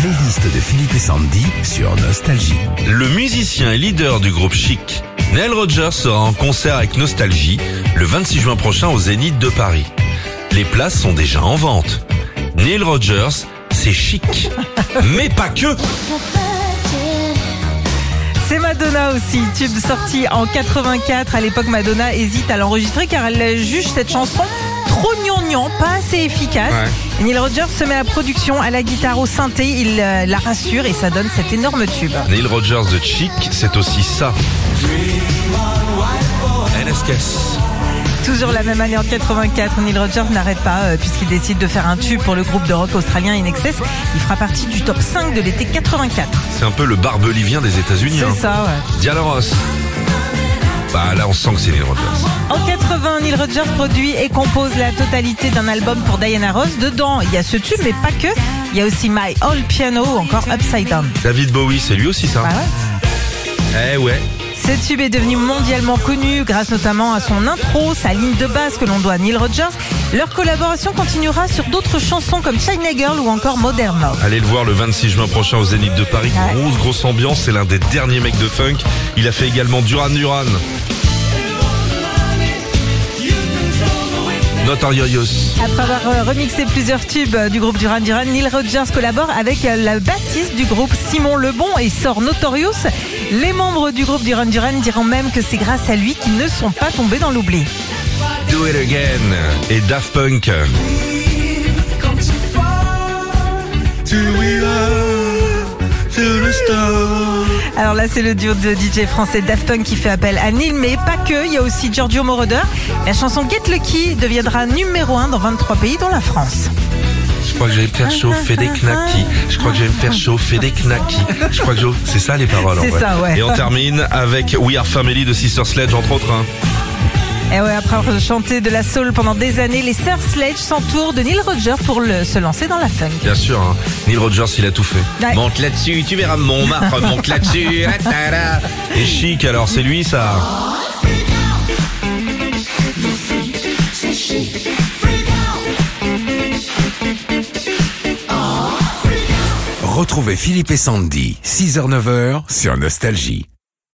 playlist de Philippe et Sandy sur Nostalgie. Le musicien et leader du groupe Chic, Neil Rogers sera en concert avec Nostalgie le 26 juin prochain au Zénith de Paris. Les places sont déjà en vente. Neil Rogers, c'est chic. Mais pas que C'est Madonna aussi, tube sorti en 84. À l'époque, Madonna hésite à l'enregistrer car elle juge cette chanson trop gnangnan, pas assez efficace. Ouais. Neil Rogers se met à la production, à la guitare, au synthé, il euh, la rassure et ça donne cet énorme tube. Neil Rogers de Chic, c'est aussi ça. NSKS. Toujours la même année en 84, Neil Rogers n'arrête pas euh, puisqu'il décide de faire un tube pour le groupe de rock australien In Excess. Il fera partie du top 5 de l'été 84. C'est un peu le barbelivien des États-Unis. hein. C'est ça, ouais. Diana Ross. Bah là, on sent que c'est Neil Rogers. En 80, Neil Rogers produit et compose la totalité d'un album pour Diana Ross. Dedans, il y a ce tube, mais pas que. Il y a aussi My Old Piano ou encore Upside Down. David Bowie, c'est lui aussi ça. Bah ouais. Eh ouais. Ce tube est devenu mondialement connu grâce notamment à son intro, sa ligne de basse que l'on doit à Neil Rogers. Leur collaboration continuera sur d'autres chansons comme China Girl ou encore Modern Love. Allez le voir le 26 juin prochain au Zénith de Paris. Ouais. Grosse, grosse ambiance. C'est l'un des derniers mecs de funk. Il a fait également Duran Duran. Notorious. Après avoir euh, remixé plusieurs tubes euh, du groupe Duran Duran, Neil Rogers collabore avec euh, la bassiste du groupe Simon Lebon et sort Notorious. Les membres du groupe Duran Duran diront même que c'est grâce à lui qu'ils ne sont pas tombés dans l'oubli. Do It Again. Et Daft Punk. Alors là, c'est le duo de DJ français Daft Punk qui fait appel à Neil, mais pas que. Il y a aussi Giorgio Moroder. La chanson Get Lucky deviendra numéro 1 dans 23 pays, dont la France. Je crois que je vais me faire chauffer des knackis. Je crois que je vais me faire chauffer des knackis. Je crois que je... c'est ça les paroles. en C'est vrai. ça, ouais. Et on termine avec We Are Family de Sister Sledge entre autres. hein. Et ouais, après avoir chanté de la soul pendant des années, les Sœurs Sledge s'entourent de Neil Rogers pour le- se lancer dans la funk. Bien sûr. hein. Neil Rogers, il a tout fait. Ouais. Monte là-dessus, tu verras mon marre, monte là-dessus. ah. Et chic alors, c'est lui ça. Retrouvez Philippe et Sandy, 6h-9h sur Nostalgie.